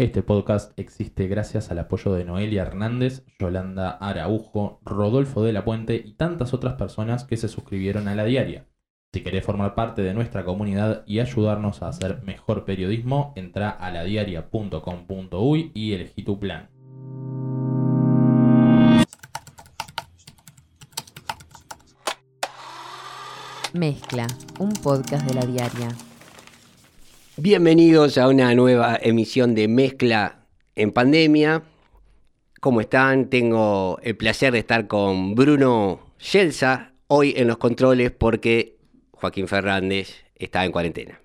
Este podcast existe gracias al apoyo de Noelia Hernández, Yolanda Araujo, Rodolfo de la Puente y tantas otras personas que se suscribieron a la diaria. Si querés formar parte de nuestra comunidad y ayudarnos a hacer mejor periodismo, entra a ladiaria.com.uy y elegí tu plan. Mezcla, un podcast de la diaria. Bienvenidos a una nueva emisión de Mezcla en Pandemia. ¿Cómo están? Tengo el placer de estar con Bruno Yelsa hoy en los controles porque Joaquín Fernández está en cuarentena.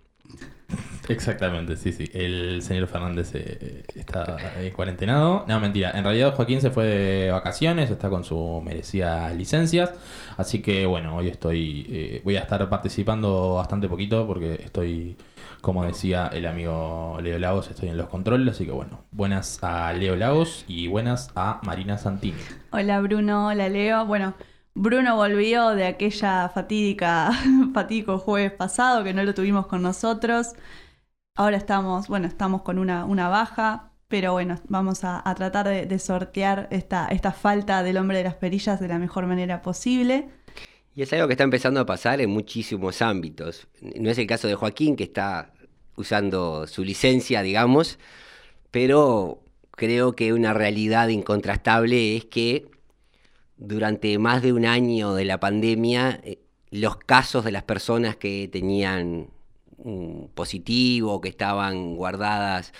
Exactamente, sí, sí. El señor Fernández eh, está eh, cuarentenado. No, mentira. En realidad Joaquín se fue de vacaciones, está con su merecida licencias. Así que bueno, hoy estoy, eh, voy a estar participando bastante poquito porque estoy, como decía el amigo Leo Lagos, estoy en los controles. Así que bueno, buenas a Leo Lagos y buenas a Marina Santini. Hola Bruno, hola Leo. Bueno, Bruno volvió de aquella fatídica, fatídico jueves pasado que no lo tuvimos con nosotros. Ahora estamos, bueno, estamos con una, una baja, pero bueno, vamos a, tratar de, sortear esta, esta falta del hombre de las perillas de la mejor manera posible. Y es algo que está empezando a pasar en muchísimos ámbitos. No es el caso de Joaquín, que está usando su licencia, digamos, pero creo que una realidad incontrastable es que durante más de un año de la pandemia, eh, los casos de las personas que tenían positivo, que estaban guardadas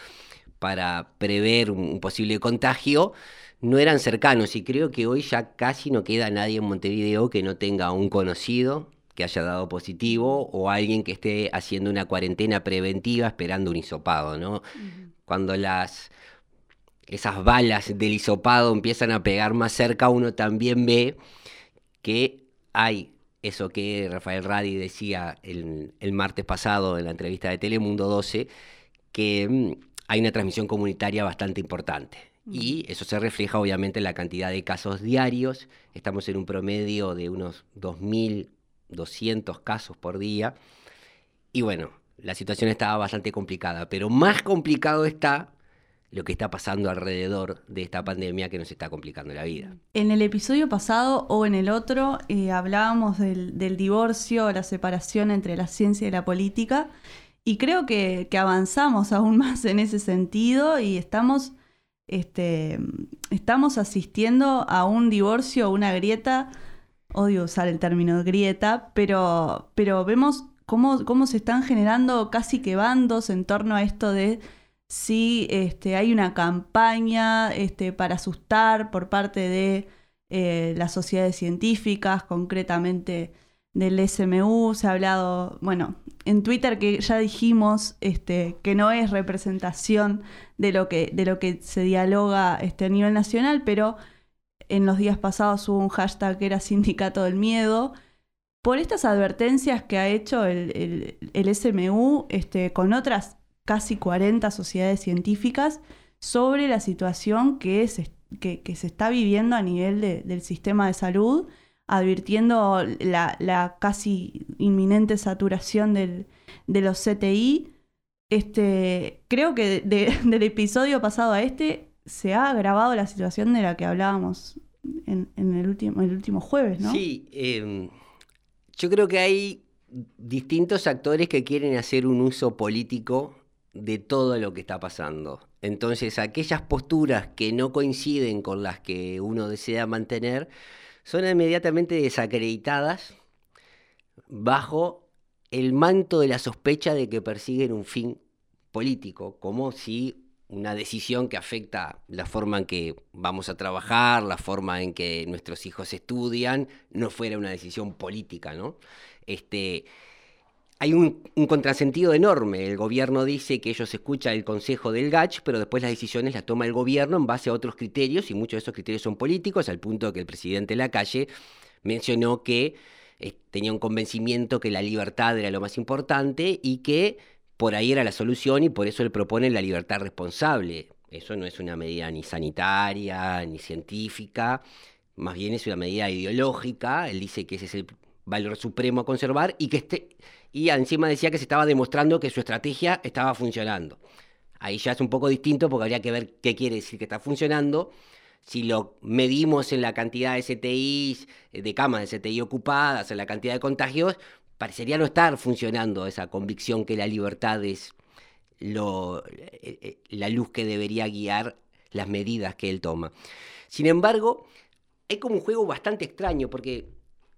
para prever un posible contagio, no eran cercanos. Y creo que hoy ya casi no queda nadie en Montevideo que no tenga un conocido que haya dado positivo o alguien que esté haciendo una cuarentena preventiva esperando un hisopado, ¿no? Cuando las esas balas del hisopado empiezan a pegar más cerca, uno también ve que hay eso que Rafael Radi decía el, martes pasado en la entrevista de Telemundo 12, que mm, hay una transmisión comunitaria bastante importante. Y eso se refleja obviamente en la cantidad de casos diarios. Estamos en un promedio de unos 2.200 casos por día. Y bueno, la situación estaba bastante complicada, pero más complicado está lo que está pasando alrededor de esta pandemia que nos está complicando la vida. En el episodio pasado o en el otro eh, hablábamos del, divorcio, la separación entre la ciencia y la política, y creo que, avanzamos aún más en ese sentido y estamos, este, estamos asistiendo a un divorcio, una grieta, odio usar el término grieta, pero, pero vemos cómo, cómo se están generando casi que bandos en torno a esto de si este, hay una campaña este, para asustar por parte de eh, las sociedades científicas, concretamente del SMU. Se ha hablado, bueno, en Twitter que ya dijimos este, que no es representación de lo que, de lo que se dialoga este, a nivel nacional, pero en los días pasados hubo un hashtag que era Sindicato del Miedo. Por estas advertencias que ha hecho el, SMU este, con otras casi 40 sociedades científicas sobre la situación que se, que, se está viviendo a nivel del sistema de salud, advirtiendo la, casi inminente saturación del, de los CTI. Este, creo que del episodio pasado a este se ha agravado la situación de la que hablábamos en, el, último, el último jueves, ¿no? Sí, em, yo creo que hay distintos actores que quieren hacer un uso político de todo lo que está pasando. Entonces, aquellas posturas que no coinciden con las que uno desea mantener son inmediatamente desacreditadas bajo el manto de la sospecha de que persiguen un fin político, como si una decisión que afecta la forma en que vamos a trabajar, la forma en que nuestros hijos estudian, no fuera una decisión política, ¿no? Este, hay un, contrasentido enorme. El gobierno dice que ellos escuchan el consejo del GACH, pero después las decisiones las toma el gobierno en base a otros criterios, y muchos de esos criterios son políticos, al punto que el presidente de la calle mencionó que eh, tenía un convencimiento que la libertad era lo más importante y que por ahí era la solución y por eso él propone la libertad responsable. Eso no es una medida ni sanitaria ni científica, más bien es una medida ideológica. Él dice que ese es el valor supremo a conservar y que este, y encima decía que se estaba demostrando que su estrategia estaba funcionando. Ahí ya es un poco distinto porque habría que ver qué quiere decir que está funcionando. Si lo medimos en la cantidad de STIs, eh, de camas de STI ocupadas, en la cantidad de contagios, parecería no estar funcionando esa convicción que la libertad es lo, eh, eh, la luz que debería guiar las medidas que él toma. Sin embargo, hay como un juego bastante extraño porque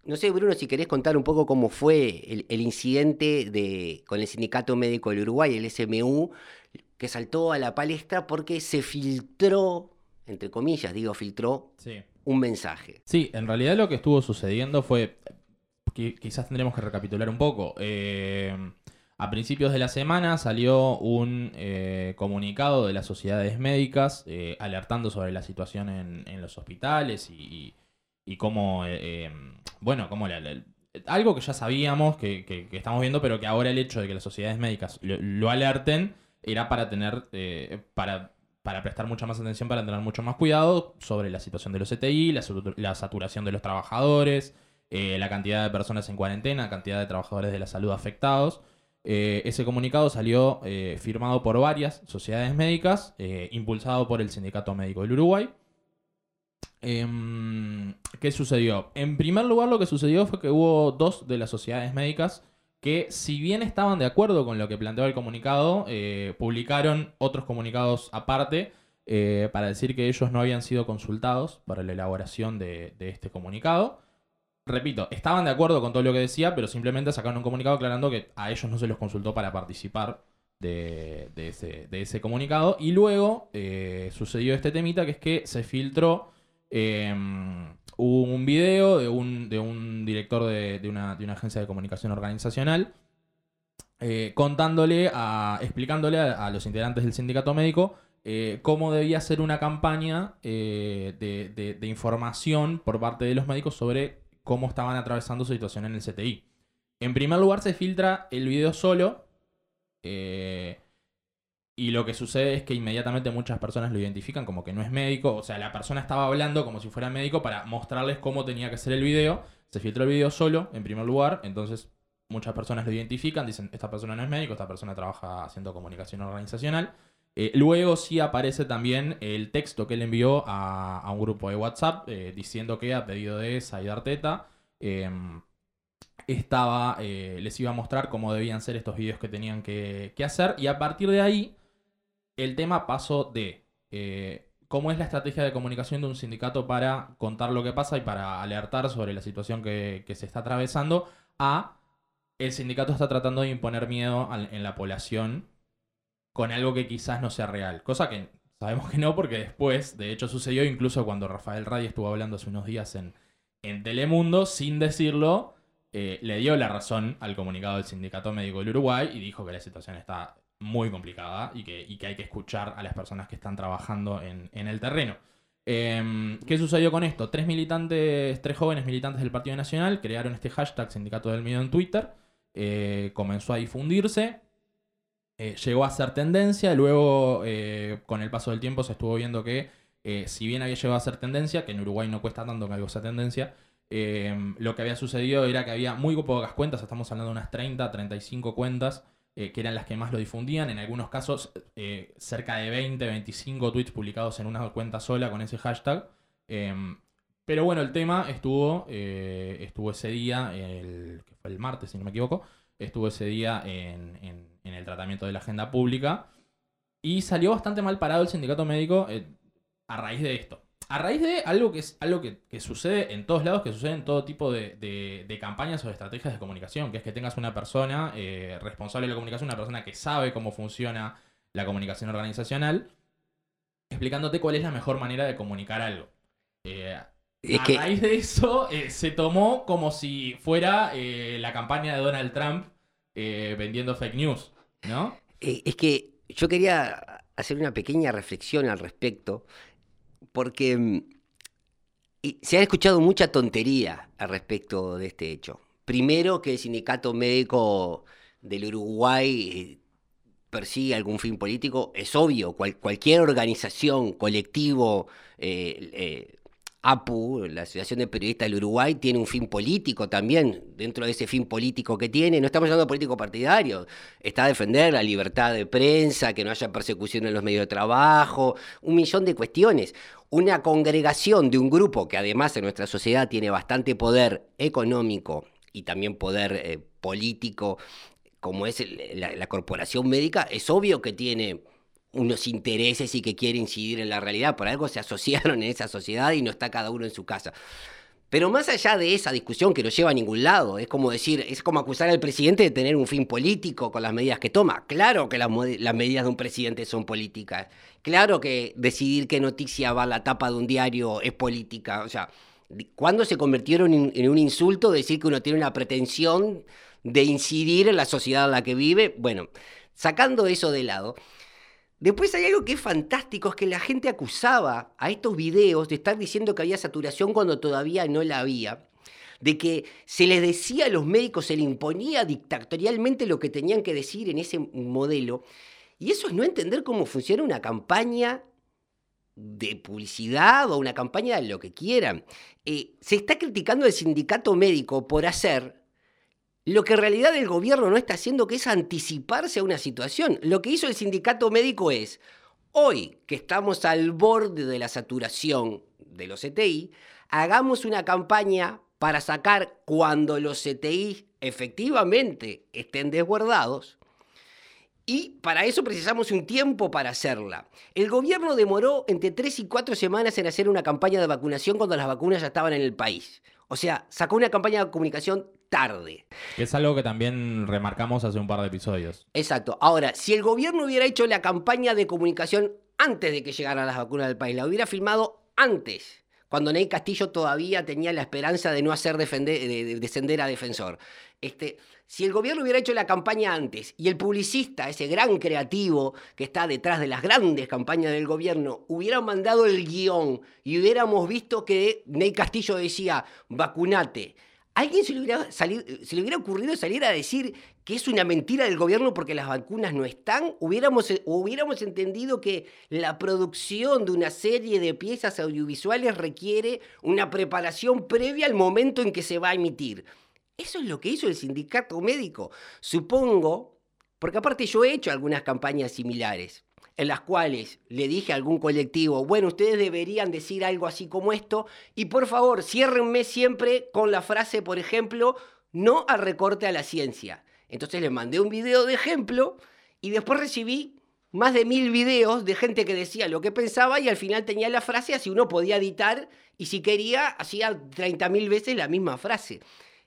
no sé, Bruno, si querés contar un poco cómo fue el, incidente de, con el Sindicato Médico del Uruguay, el SMU, que saltó a la palestra porque se filtró, entre comillas, digo, filtró un mensaje. Sí, en realidad lo que estuvo sucediendo fue, quizás tendremos que recapitular un poco. Eh, a principios de la semana salió un eh, comunicado de las sociedades médicas eh, alertando sobre la situación en, los hospitales y, cómo bueno, como algo que ya sabíamos, que, estamos viendo, pero que ahora el hecho de que las sociedades médicas lo, alerten era para tener, eh, para, prestar mucha más atención, para tener mucho más cuidado sobre la situación de los CTI, la, saturación de los trabajadores, eh, la cantidad de personas en cuarentena, cantidad de trabajadores de la salud afectados. Eh, ese comunicado salió firmado por varias sociedades médicas, impulsado por el Sindicato Médico del Uruguay. Em, ¿Qué sucedió? En primer lugar, lo que sucedió fue que hubo dos de las sociedades médicas que, si bien estaban de acuerdo con lo que planteaba el comunicado, eh, publicaron otros comunicados aparte eh, para decir que ellos no habían sido consultados para la elaboración de, este comunicado. Repito, estaban de acuerdo con todo lo que decía, pero simplemente sacaron un comunicado aclarando que a ellos no se los consultó para participar de, ese, comunicado. Y luego eh, sucedió este temita que es que se filtró Em, un video de un, director de, una, agencia de comunicación organizacional eh, contándole, a, explicándole a, los integrantes del sindicato médico eh, cómo debía ser una campaña de, información por parte de los médicos sobre cómo estaban atravesando su situación en el CTI. En primer lugar se filtra el video solo. Y lo que sucede es que inmediatamente muchas personas lo identifican como que no es médico. O sea, la persona estaba hablando como si fuera médico para mostrarles cómo tenía que ser el video. Se filtró el video solo, en primer lugar. Entonces, muchas personas lo identifican. Dicen, esta persona no es médico, esta persona trabaja haciendo comunicación organizacional. Eh, luego sí aparece también el texto que él envió a, un grupo de WhatsApp eh, diciendo que a pedido de Said Arteta em, estaba, eh, les iba a mostrar cómo debían ser estos videos que tenían que, que hacer. Y a partir de ahí el tema pasó de cómo es la estrategia de comunicación de un sindicato para contar lo que pasa y para alertar sobre la situación que, se está atravesando a el sindicato está tratando de imponer miedo en la población con algo que quizás no sea real. Cosa que sabemos que no, porque después, de hecho, sucedió incluso cuando Rafael Radi estuvo hablando hace unos días en, en Telemundo, sin decirlo, eh, le dio la razón al comunicado del Sindicato Médico del Uruguay y dijo que la situación está muy complicada y que, hay que escuchar a las personas que están trabajando en, el terreno. Em, ¿Qué sucedió con esto? Tres militantes, tres jóvenes militantes del Partido Nacional crearon este hashtag Sindicato del Miedo en Twitter. Eh, comenzó a difundirse. Eh, llegó a ser tendencia. Luego, eh, con el paso del tiempo, se estuvo viendo que, si bien había llegado a ser tendencia, que en Uruguay no cuesta tanto que algo sea tendencia, lo que había sucedido era que había muy pocas cuentas. Estamos hablando de unas 30, 35 cuentas eh, que eran las que más lo difundían. En algunos casos, eh, cerca de 20, 25 tweets publicados en una cuenta sola con ese hashtag. Em, pero bueno, el tema estuvo, eh, estuvo ese día, el, que fue el martes, si no me equivoco, estuvo ese día en el tratamiento de la agenda pública. Y salió bastante mal parado el sindicato médico a raíz de esto a raíz de algo que es algo que, sucede en todos lados, que sucede en todo tipo de, campañas o de estrategias de comunicación, que es que tengas una persona eh, responsable de la comunicación, una persona que sabe cómo funciona la comunicación organizacional, explicándote cuál es la mejor manera de comunicar algo. Eh, a raíz de eso eh, se tomó como si fuera la campaña de Donald Trump vendiendo fake news, ¿no? es que yo quería hacer una pequeña reflexión al respecto porque mm, se ha escuchado mucha tontería al respecto de este hecho. Primero, que el sindicato médico del Uruguay eh, persigue algún fin político, es obvio, cualquier organización, colectivo, eh, eh, APU, la Asociación de Periodistas del Uruguay, tiene un fin político también. Dentro de ese fin político que tiene, no estamos hablando de político partidario, está a defender la libertad de prensa, que no haya persecución en los medios de trabajo, un millón de cuestiones. Una congregación de un grupo que además en nuestra sociedad tiene bastante poder económico y también poder eh, político, como es la, la corporación médica, es obvio que tiene unos intereses y que quiere incidir en la realidad. Por algo se asociaron en esa sociedad y no está cada uno en su casa. Pero más allá de esa discusión que no lleva a ningún lado, es como decir, es como acusar al presidente de tener un fin político con las medidas que toma. Claro que las, medidas de un presidente son políticas. Claro que decidir qué noticia va a la tapa de un diario es política. O sea, ¿cuándo se convirtieron en un insulto decir que uno tiene una pretensión de incidir en la sociedad en la que vive? Bueno, sacando eso de lado, Después hay algo que es fantástico, es que la gente acusaba a estos videos de estar diciendo que había saturación cuando todavía no la había, de que se les decía a los médicos, se les imponía dictatorialmente lo que tenían que decir en ese modelo. Y eso es no entender cómo funciona una campaña de publicidad o una campaña de lo que quieran. Eh, se está criticando al sindicato médico por hacer lo que en realidad el gobierno no está haciendo, que es anticiparse a una situación. Lo que hizo el sindicato médico es, hoy que estamos al borde de la saturación de los CTI, hagamos una campaña para sacar cuando los CTI efectivamente estén desguardados. Y para eso precisamos un tiempo para hacerla. El gobierno demoró entre tres y cuatro semanas en hacer una campaña de vacunación cuando las vacunas ya estaban en el país. O sea, sacó una campaña de comunicación tarde. Es algo que también remarcamos hace un par de episodios. Exacto. Ahora, si el gobierno hubiera hecho la campaña de comunicación antes de que llegaran las vacunas del país, la hubiera filmado antes, cuando Ney Castillo todavía tenía la esperanza de no hacer de, descender a defensor. Este, si el gobierno hubiera hecho la campaña antes y el publicista, ese gran creativo que está detrás de las grandes campañas del gobierno, hubiera mandado el guion y hubiéramos visto que Ney Castillo decía, vacunate, alguien se le, hubiera se le hubiera ocurrido salir a decir que es una mentira del gobierno porque las vacunas no están, hubiéramos, hubiéramos entendido que la producción de una serie de piezas audiovisuales requiere una preparación previa al momento en que se va a emitir. Eso es lo que hizo el sindicato médico. Supongo, porque aparte yo he hecho algunas campañas similares en las cuales le dije a algún colectivo, bueno, ustedes deberían decir algo así como esto, y por favor, ciérrenme siempre con la frase, por ejemplo, no al recorte a la ciencia. Entonces le mandé un video de ejemplo y después recibí más de mil videos de gente que decía lo que pensaba y al final tenía la frase, así uno podía editar y si quería hacía 30.000 veces la misma frase.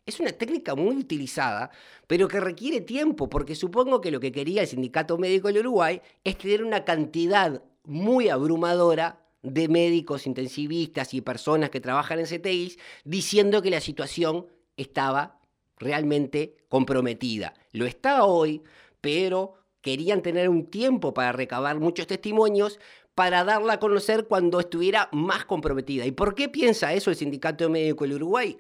Es una técnica muy utilizada, pero que requiere tiempo, porque supongo que lo que quería el Sindicato Médico del Uruguay es tener una cantidad muy abrumadora de médicos intensivistas y personas que trabajan en CTIs diciendo que la situación estaba realmente comprometida. Lo está hoy, pero querían tener un tiempo para recabar muchos testimonios para darla a conocer cuando estuviera más comprometida. ¿Y por qué piensa eso el Sindicato Médico del Uruguay?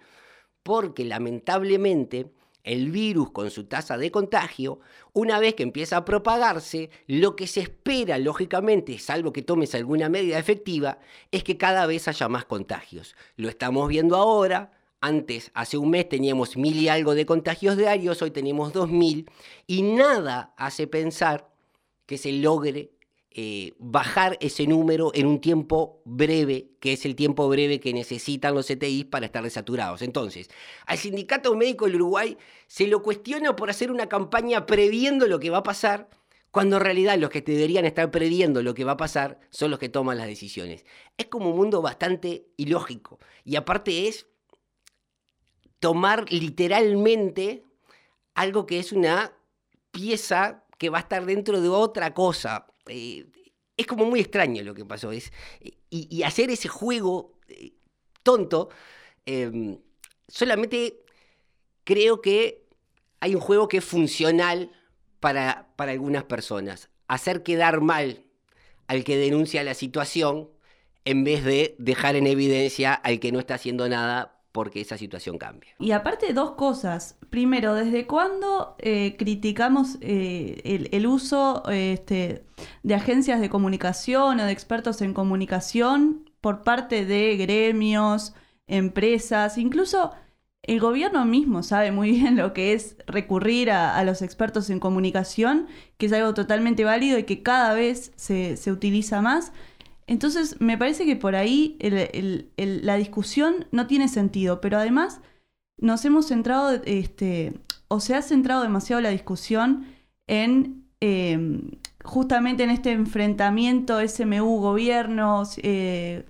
Porque lamentablemente el virus con su tasa de contagio, una vez que empieza a propagarse, lo que se espera, lógicamente, salvo que tomes alguna medida efectiva, es que cada vez haya más contagios. Lo estamos viendo ahora. Antes, hace un mes, teníamos mil y algo de contagios diarios, hoy tenemos dos mil, y nada hace pensar que se logre eh, bajar ese número en un tiempo breve, que es el tiempo breve que necesitan los CTI para estar desaturados. Entonces, al Sindicato Médico del Uruguay se lo cuestiona por hacer una campaña previendo lo que va a pasar, cuando en realidad los que deberían estar previendo lo que va a pasar son los que toman las decisiones. Es como un mundo bastante ilógico. Y aparte es tomar literalmente algo que es una pieza que va a estar dentro de otra cosa. Eh, es como muy extraño lo que pasó. Es, y, hacer ese juego eh, tonto, em, solamente creo que hay un juego que es funcional para, para algunas personas. Hacer quedar mal al que denuncia la situación en vez de dejar en evidencia al que no está haciendo nada porque esa situación cambia. Y aparte dos cosas. Primero, ¿desde cuándo eh, criticamos eh, el, uso este, de agencias de comunicación o de expertos en comunicación por parte de gremios, empresas, incluso el gobierno mismo sabe muy bien lo que es recurrir a, los expertos en comunicación, que es algo totalmente válido y que cada vez se, utiliza más. Entonces, me parece que por ahí la discusión no tiene sentido, pero además nos hemos centrado, este, o se ha centrado demasiado la discusión en em, justamente en este enfrentamiento SMU-gobierno, eh,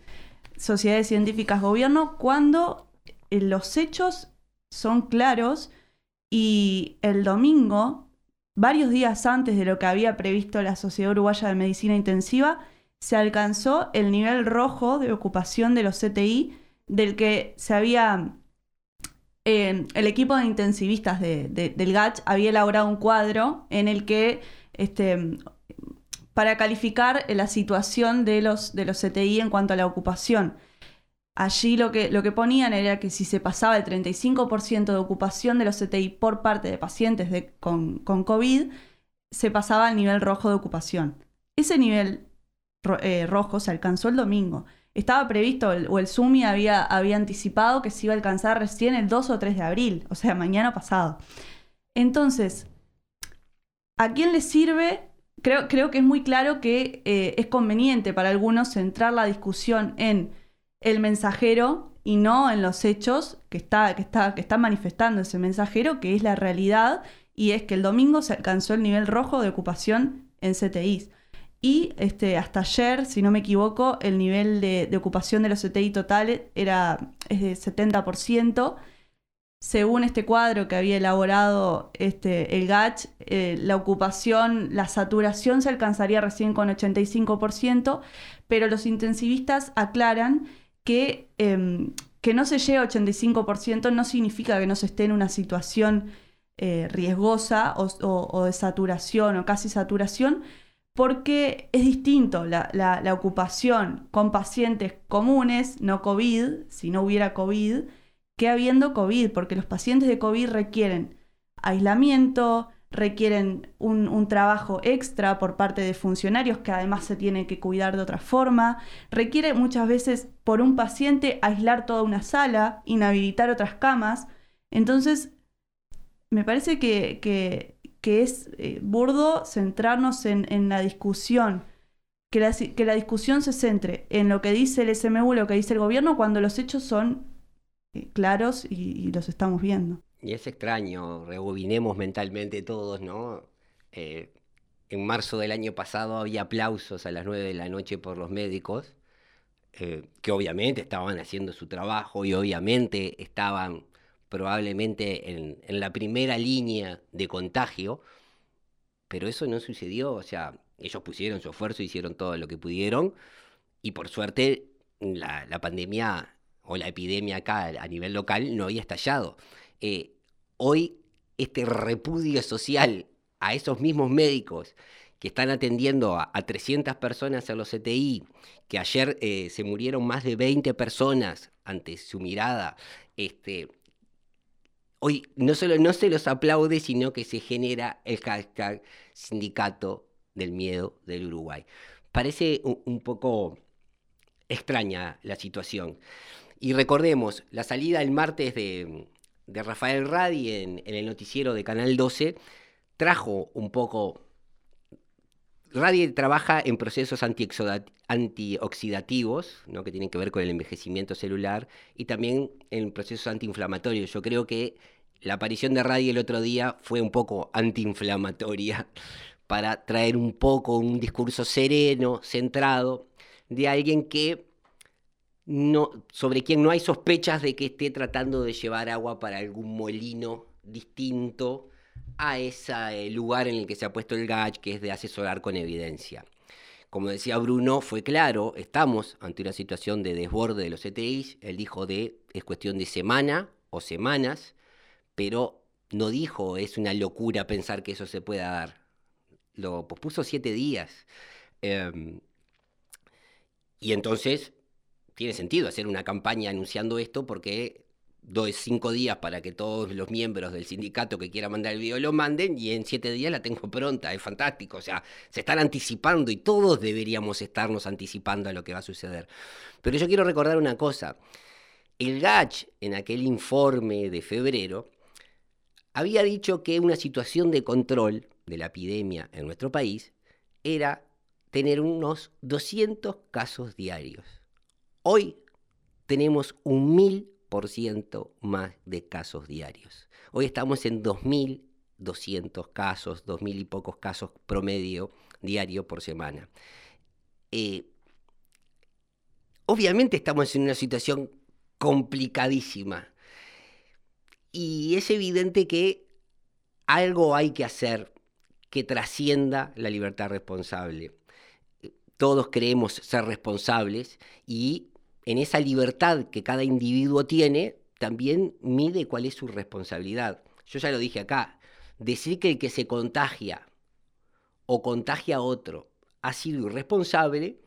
sociedades científicas-gobierno, cuando los hechos son claros y el domingo, varios días antes de lo que había previsto la Sociedad Uruguaya de Medicina Intensiva, se alcanzó el nivel rojo de ocupación de los CTI del que se había... Eh, el equipo de intensivistas del GACH había elaborado un cuadro en el que este, para calificar la situación de los, de los CTI en cuanto a la ocupación. Allí lo que, lo que ponían era que si se pasaba el 35% de ocupación de los CTI por parte de pacientes de, con, COVID, se pasaba al nivel rojo de ocupación. Ese nivel eh, rojo se alcanzó el domingo. Estaba previsto, o el SUMI había, había anticipado que se iba a alcanzar recién el 2 o 3 de abril, o sea, mañana pasado. Entonces, ¿a quién le sirve? Creo, creo que es muy claro que eh, es conveniente para algunos centrar la discusión en el mensajero y no en los hechos que está, que está, que está manifestando ese mensajero, que es la realidad, y es que el domingo se alcanzó el nivel rojo de ocupación en CTIs. Y este, hasta ayer, si no me equivoco, el nivel de, ocupación de los CTI totales era es de 70%. Según este cuadro que había elaborado este, el GACH, eh, la ocupación, la saturación se alcanzaría recién con 85%, pero los intensivistas aclaran que, em, que no se llegue a 85% no significa que no se esté en una situación eh, riesgosa o, de saturación o casi saturación, porque es distinto la, ocupación con pacientes comunes, no COVID, si no hubiera COVID, que habiendo COVID, porque los pacientes de COVID requieren aislamiento, requieren un, trabajo extra por parte de funcionarios que además se tienen que cuidar de otra forma, requiere muchas veces por un paciente aislar toda una sala, inhabilitar otras camas. Entonces, me parece que, es eh, burdo centrarnos en, la discusión, que la, que la, discusión se centre en lo que dice el SMU, lo que dice el gobierno, cuando los hechos son eh, claros y los estamos viendo. Y es extraño, rebobinemos mentalmente todos, ¿no? Eh, en marzo del año pasado había aplausos a las 9 de la noche por los médicos, que obviamente estaban haciendo su trabajo y obviamente estaban probablemente en, en, la primera línea de contagio, pero eso no sucedió, o sea, ellos pusieron su esfuerzo, hicieron todo lo que pudieron y por suerte la, la pandemia o la epidemia acá a nivel local no había estallado. Eh, hoy este repudio social a esos mismos médicos que están atendiendo a, 300 personas en los CTI, que ayer eh, se murieron más de 20 personas ante su mirada, este, hoy no solo no se los aplaude, sino que se genera el hashtag sindicato del miedo del Uruguay. Parece un poco extraña la situación. Y recordemos, la salida el martes de, Rafael Radi en, el noticiero de Canal 12 trajo un poco... Radi trabaja en procesos antioxidativos, ¿no? que tienen que ver con el envejecimiento celular, y también en procesos antiinflamatorios. Yo creo que la aparición de Radi el otro día fue un poco antiinflamatoria para traer un poco un discurso sereno, centrado, de alguien que no, sobre quien no hay sospechas de que esté tratando de llevar agua para algún molino distinto a ese lugar en el que se ha puesto el GACH, que es de asesorar con evidencia. Como decía Bruno, fue claro, estamos ante una situación de desborde de los ETIs. Él dijo de es cuestión de semana o semanas, pero no dijo es una locura pensar que eso se pueda dar. Lo pospuso siete días. Em, y entonces tiene sentido hacer una campaña anunciando esto porque doy cinco días para que todos los miembros del sindicato que quieran mandar el video lo manden y en siete días la tengo pronta, es fantástico, o sea, se están anticipando y todos deberíamos estarnos anticipando a lo que va a suceder. Pero yo quiero recordar una cosa, el GACH en aquel informe de febrero había dicho que una situación de control de la epidemia en nuestro país era tener unos 200 casos diarios. Hoy tenemos un mil ciento más de casos diarios. Hoy estamos en 2.200 casos, 2.000 y pocos casos promedio diario por semana. Eh, obviamente estamos en una situación complicadísima y es evidente que algo hay que hacer que trascienda la libertad responsable. Todos creemos ser responsables y en esa libertad que cada individuo tiene, también mide cuál es su responsabilidad. Yo ya lo dije acá, decir que el que se contagia o contagia a otro ha sido irresponsable,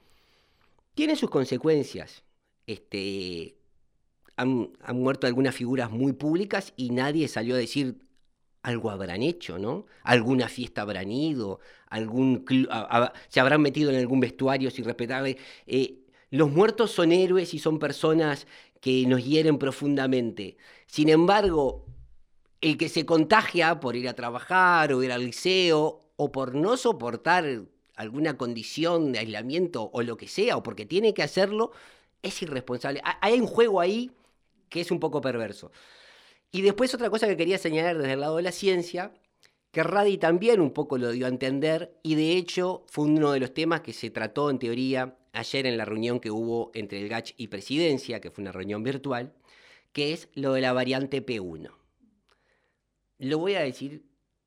tiene sus consecuencias. Este, han, muerto algunas figuras muy públicas y nadie salió a decir algo habrán hecho, ¿no? Alguna fiesta habrán ido, algún se habrán metido en algún vestuario sin respetar. Eh, los muertos son héroes y son personas que nos hieren profundamente. Sin embargo, el que se contagia por ir a trabajar o ir al liceo o por no soportar alguna condición de aislamiento o lo que sea, o porque tiene que hacerlo, es irresponsable. Hay un juego ahí que es un poco perverso. Y después otra cosa que quería señalar desde el lado de la ciencia, que Radi también un poco lo dio a entender y de hecho fue uno de los temas que se trató en teoría ayer en la reunión que hubo entre el GACH y Presidencia, que fue una reunión virtual, que es lo de la variante P1. Lo voy a decir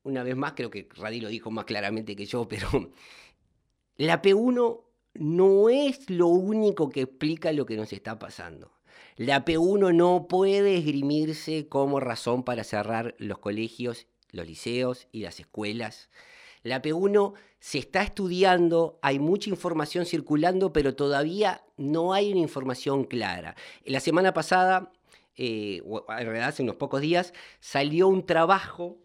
una vez más, creo que Radi lo dijo más claramente que yo, pero la P1 no es lo único que explica lo que nos está pasando. La P1 no puede esgrimirse como razón para cerrar los colegios, los liceos y las escuelas. La P1 se está estudiando, hay mucha información circulando, pero todavía no hay una información clara. La semana pasada, eh, en realidad hace unos pocos días, salió un trabajo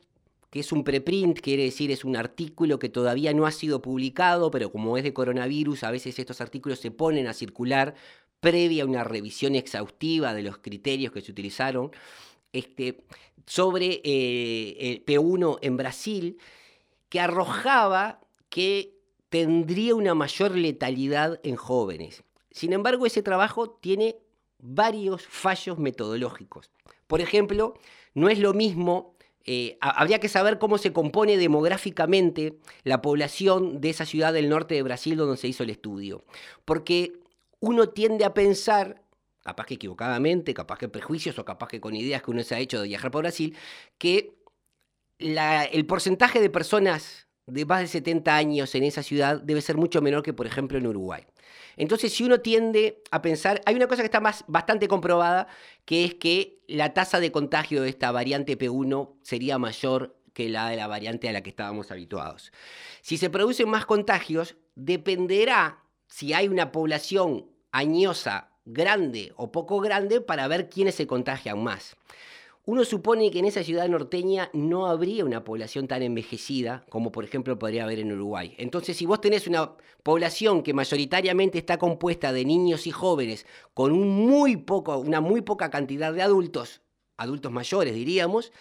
que es un preprint, quiere decir es un artículo que todavía no ha sido publicado, pero como es de coronavirus, a veces estos artículos se ponen a circular previa a una revisión exhaustiva de los criterios que se utilizaron, este, sobre eh, el P1 en Brasil, que arrojaba que tendría una mayor letalidad en jóvenes. Sin embargo, ese trabajo tiene varios fallos metodológicos. Por ejemplo, no es lo mismo, eh, habría que saber cómo se compone demográficamente la población de esa ciudad del norte de Brasil donde se hizo el estudio. Porque uno tiende a pensar, capaz que equivocadamente, capaz que prejuicios o capaz que con ideas que uno se ha hecho de viajar por Brasil, que el porcentaje de personas de más de 70 años en esa ciudad debe ser mucho menor que, por ejemplo, en Uruguay. Entonces, si uno tiende a pensar, hay una cosa que está más, bastante comprobada, que es que la tasa de contagio de esta variante P1 sería mayor que la de la variante a la que estábamos habituados. Si se producen más contagios, dependerá si hay una población añosa grande o poco grande para ver quiénes se contagian más. Uno supone que en esa ciudad norteña no habría una población tan envejecida como por ejemplo podría haber en Uruguay. Entonces, si vos tenés una población que mayoritariamente está compuesta de niños y jóvenes con un muy poco, una muy poca cantidad de adultos, adultos mayores diríamos,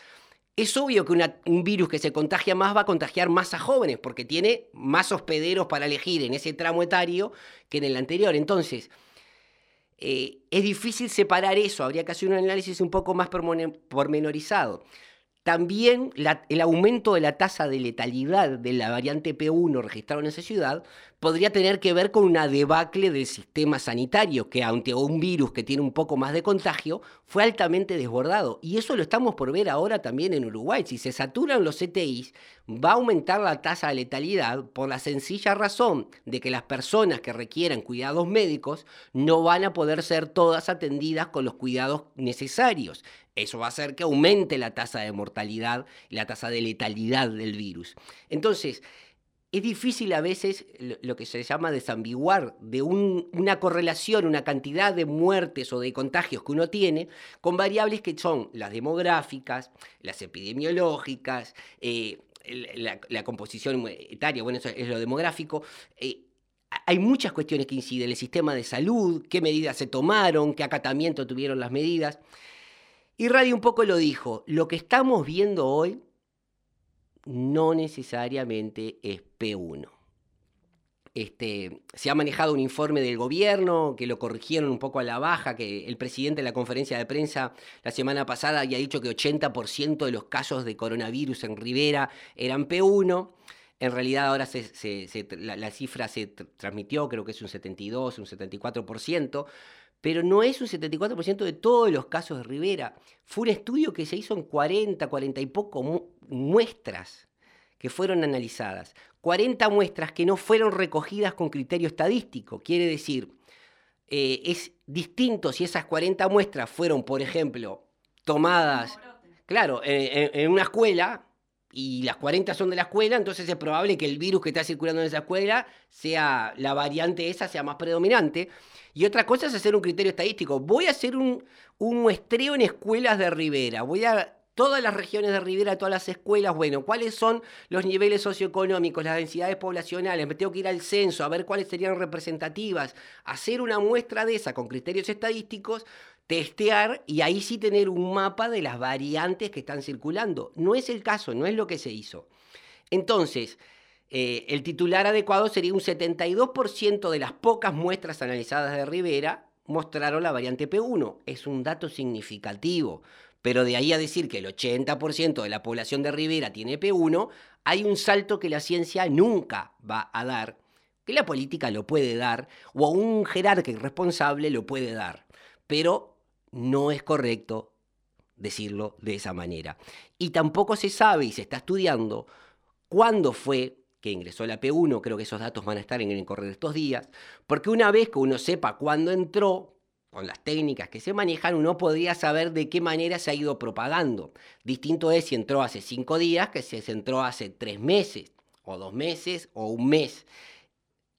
es obvio que un virus que se contagia más va a contagiar más a jóvenes porque tiene más hospederos para elegir en ese tramo etario que en el anterior. Entonces, eh, es difícil separar eso, habría que hacer un análisis un poco más pormenorizado. También el aumento de la tasa de letalidad de la variante P1 registrado en esa ciudad podría tener que ver con una debacle del sistema sanitario, que ante un virus que tiene un poco más de contagio, fue altamente desbordado. Y eso lo estamos por ver ahora también en Uruguay. Si se saturan los CTIs, va a aumentar la tasa de letalidad por la sencilla razón de que las personas que requieran cuidados médicos no van a poder ser todas atendidas con los cuidados necesarios. Eso va a hacer que aumente la tasa de mortalidad la tasa de letalidad del virus. Entonces, es difícil a veces lo, que se llama desambiguar de una correlación, una cantidad de muertes o de contagios que uno tiene con variables que son las demográficas, las epidemiológicas, eh, la, composición etaria, bueno, eso es lo demográfico. Eh, hay muchas cuestiones que inciden, el sistema de salud, qué medidas se tomaron, qué acatamiento tuvieron las medidas. Y Radio un poco lo dijo, lo que estamos viendo hoy no necesariamente es P1. Este, se ha manejado un informe del gobierno que lo corrigieron un poco a la baja, que el presidente de la conferencia de prensa la semana pasada había dicho que 80% de los casos de coronavirus en Rivera eran P1. En realidad ahora la, la, cifra se transmitió, creo que es un 72, un 74% pero no es un 74% de todos los casos de Rivera. Fue un estudio que se hizo en 40, 40 y poco muestras que fueron analizadas. 40 muestras que no fueron recogidas con criterio estadístico. Quiere decir, eh, es distinto si esas 40 muestras fueron, por ejemplo, tomadas, claro, en una escuela, y las 40 son de la escuela, entonces es probable que el virus que está circulando en esa escuela sea la variante esa sea más predominante. Y otra cosa es hacer un criterio estadístico. Voy a hacer un, un muestreo en escuelas de Rivera. Voy a todas las regiones de Rivera, todas las escuelas, bueno, cuáles son los niveles socioeconómicos, las densidades poblacionales, me tengo que ir al censo a ver cuáles serían representativas, hacer una muestra de esa con criterios estadísticos, testear y ahí sí tener un mapa de las variantes que están circulando. No es el caso, no es lo que se hizo. Entonces, eh, el titular adecuado sería un 72% de las pocas muestras analizadas de Rivera mostraron la variante P1. Es un dato significativo. Pero de ahí a decir que el 80% de la población de Rivera tiene P1, hay un salto que la ciencia nunca va a dar, que la política lo puede dar, o un jerarca irresponsable lo puede dar. Pero no es correcto decirlo de esa manera. Y tampoco se sabe y se está estudiando cuándo fue que ingresó la P1, creo que esos datos van a estar en el correr de estos días, porque una vez que uno sepa cuándo entró, con las técnicas que se manejan, uno podría saber de qué manera se ha ido propagando. Distinto es si entró hace cinco días que si se entró hace tres meses, o dos meses, o un mes.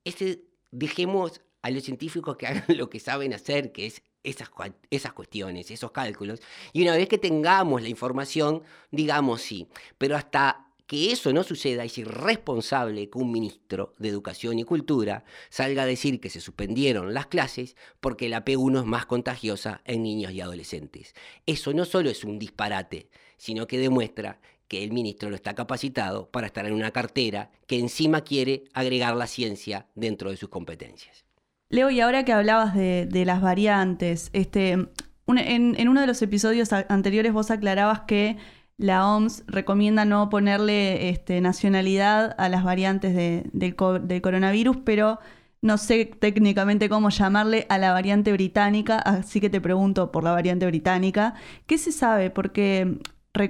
Este, dejemos a los científicos que hagan lo que saben hacer, que es esas, esas cuestiones, esos cálculos. Y una vez que tengamos la información, digamos sí. Pero hasta que eso no suceda es irresponsable que un ministro de Educación y Cultura salga a decir que se suspendieron las clases porque la P1 es más contagiosa en niños y adolescentes. Eso no solo es un disparate, sino que demuestra que el ministro no está capacitado para estar en una cartera que encima quiere agregar la ciencia dentro de sus competencias. Leo, y ahora que hablabas de, las variantes, este, en, en uno de los episodios anteriores vos aclarabas que la OMS recomienda no ponerle este, nacionalidad a las variantes del, coronavirus, pero no sé técnicamente cómo llamarle a la variante británica, así que te pregunto por la variante británica. ¿Qué se sabe? Porque,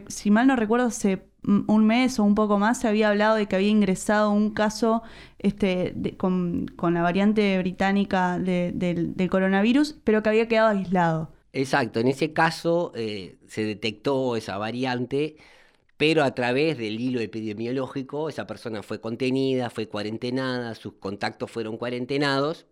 si mal no recuerdo, hace un mes o un poco más se había hablado de que había ingresado un caso este, con, la variante británica del coronavirus, pero que había quedado aislado. Exacto, en ese caso eh, se detectó esa variante, pero a través del hilo epidemiológico esa persona fue contenida, fue cuarentenada, sus contactos fueron cuarentenados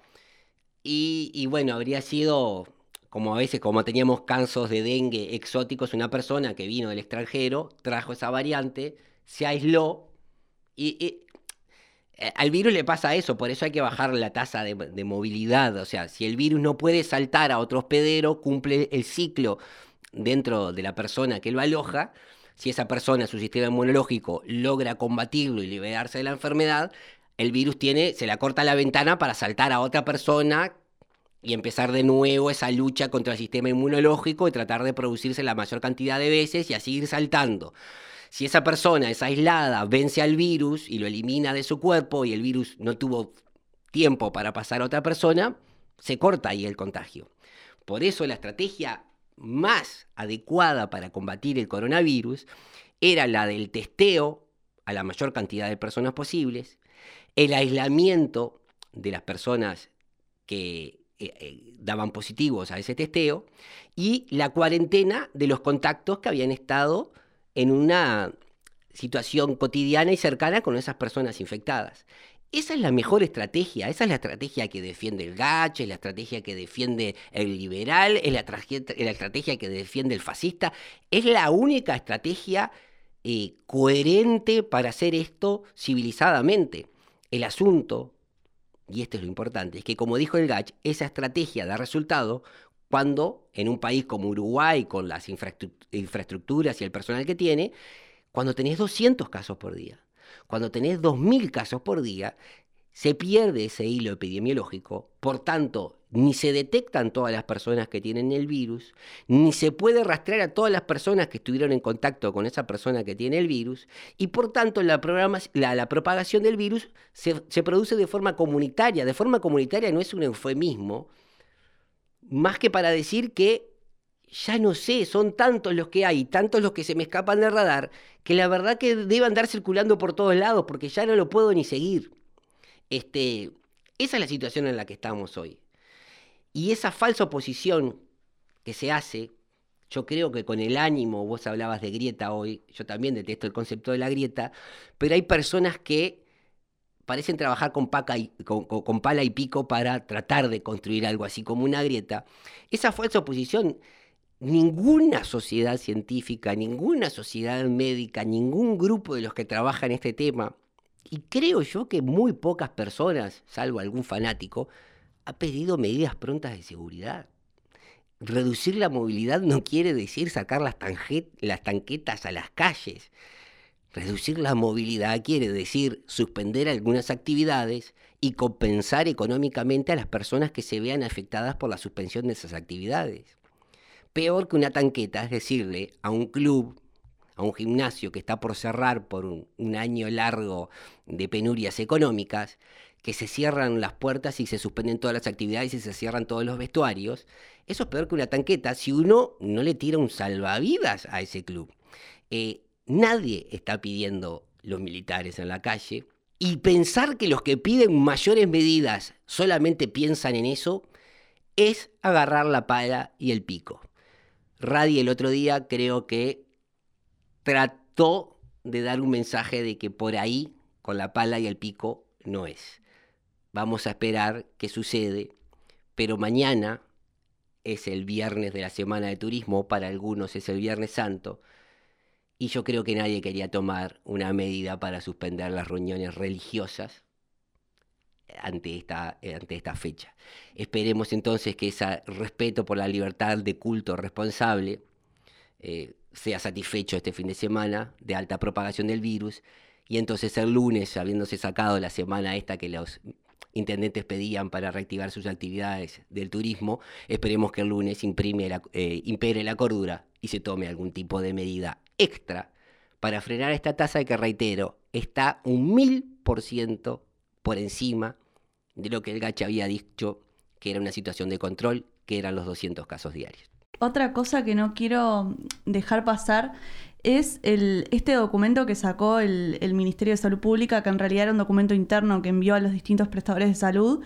y, bueno, habría sido, como a veces, como teníamos casos de dengue exóticos, una persona que vino del extranjero, trajo esa variante, se aisló y al virus le pasa eso, por eso hay que bajar la tasa de, movilidad. O sea, si el virus no puede saltar a otro hospedero, cumple el ciclo dentro de la persona que lo aloja. Si esa persona, su sistema inmunológico, logra combatirlo y liberarse de la enfermedad, el virus tiene, se le corta la ventana para saltar a otra persona y empezar de nuevo esa lucha contra el sistema inmunológico y tratar de producirse la mayor cantidad de veces y así ir saltando. Si esa persona es aislada, vence al virus y lo elimina de su cuerpo y el virus no tuvo tiempo para pasar a otra persona, se corta ahí el contagio. Por eso la estrategia más adecuada para combatir el coronavirus era la del testeo a la mayor cantidad de personas posibles, el aislamiento de las personas que eh, eh, daban positivos a ese testeo y la cuarentena de los contactos que habían estado en una situación cotidiana y cercana con esas personas infectadas. Esa es la mejor estrategia, esa es la estrategia que defiende el gache, es la estrategia que defiende el liberal, es la, estrategia que defiende el fascista, es la única estrategia eh, coherente para hacer esto civilizadamente. El asunto, y esto es lo importante, es que como dijo el Gach, esa estrategia da resultado cuando en un país como Uruguay, con las infraestructuras y el personal que tiene, cuando tenés 200 casos por día, cuando tenés 2.000 casos por día, se pierde ese hilo epidemiológico, por tanto, ni se detectan todas las personas que tienen el virus, ni se puede rastrear a todas las personas que estuvieron en contacto con esa persona que tiene el virus, y por tanto la, la, propagación del virus se, se produce de forma comunitaria. De forma comunitaria no es un eufemismo, más que para decir que ya no sé, son tantos los que hay, tantos los que se me escapan del radar, que la verdad que debe andar circulando por todos lados, porque ya no lo puedo ni seguir. Este, esa es la situación en la que estamos hoy. Y esa falsa oposición que se hace, yo creo que con el ánimo, vos hablabas de grieta hoy, yo también detesto el concepto de la grieta, pero hay personas que parecen trabajar con, con pala y pico para tratar de construir algo así como una grieta. Esa falsa oposición ninguna sociedad científica, ninguna sociedad médica, ningún grupo de los que trabajan este tema, y creo yo que muy pocas personas, salvo algún fanático, ha pedido medidas prontas de seguridad. Reducir la movilidad no quiere decir sacar las tanquetas a las calles. Reducir la movilidad quiere decir suspender algunas actividades y compensar económicamente a las personas que se vean afectadas por la suspensión de esas actividades. Peor que una tanqueta es decirle a un club, a un gimnasio que está por cerrar por un, año largo de penurias económicas, que se cierran las puertas y se suspenden todas las actividades y se cierran todos los vestuarios. Eso es peor que una tanqueta si uno no le tira un salvavidas a ese club. Eh, nadie está pidiendo los militares en la calle. Y pensar que los que piden mayores medidas solamente piensan en eso es agarrar la pala y el pico. Radi el otro día creo que trató de dar un mensaje de que por ahí, con la pala y el pico, no es. Vamos a esperar qué sucede, pero mañana es el viernes de la semana de turismo, para algunos es el viernes santo, y yo creo que nadie quería tomar una medida para suspender las reuniones religiosas ante esta, ante fecha. Esperemos entonces que ese respeto por la libertad de culto responsable eh, sea satisfecho este fin de semana de alta propagación del virus y entonces el lunes, habiéndose sacado la semana esta que los intendentes pedían para reactivar sus actividades del turismo, esperemos que el lunes imprime eh, impere la cordura y se tome algún tipo de medida extra para frenar esta tasa que, reitero, está un mil por ciento por encima de lo que el Gacha había dicho que era una situación de control, que eran los 200 casos diarios. Otra cosa que no quiero dejar pasar es el, este documento que sacó el, Ministerio de Salud Pública, que en realidad era un documento interno que envió a los distintos prestadores de salud,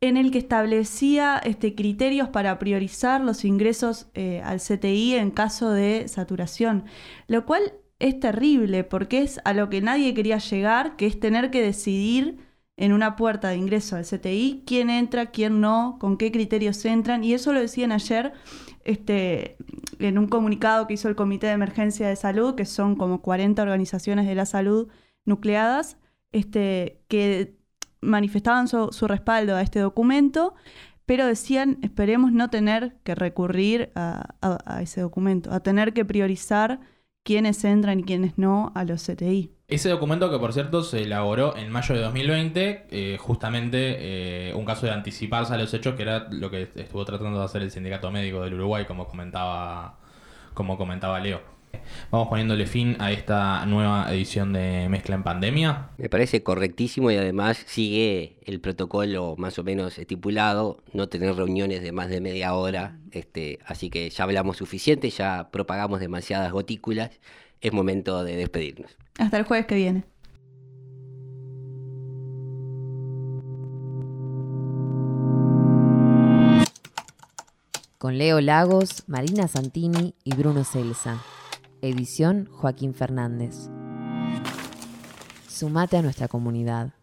en el que establecía este, criterios para priorizar los ingresos eh, al CTI en caso de saturación, lo cual es terrible porque es a lo que nadie quería llegar, que es tener que decidir en una puerta de ingreso al CTI quién entra, quién no, con qué criterios entran, y eso lo decían ayer este, en un comunicado que hizo el Comité de Emergencia de Salud, que son como 40 organizaciones de la salud nucleadas, este, que manifestaban su, respaldo a este documento, pero decían, esperemos no tener que recurrir a ese documento, a tener que priorizar quiénes entran y quiénes no a los CTI. Ese documento que por cierto se elaboró en mayo de 2020, eh, justamente eh, un caso de anticiparse a los hechos, que era lo que estuvo tratando de hacer el Sindicato Médico del Uruguay, como comentaba, como comentaba Leo. Vamos poniéndole fin a esta nueva edición de Mezcla en Pandemia. Me parece correctísimo y además sigue el protocolo más o menos estipulado, no tener reuniones de más de media hora, este, así que ya hablamos suficiente, ya propagamos demasiadas gotículas, es momento de despedirnos. Hasta el jueves que viene. Con Leo Lagos, Marina Santini y Bruno Celsa. Edición Joaquín Fernández. Sumate a nuestra comunidad.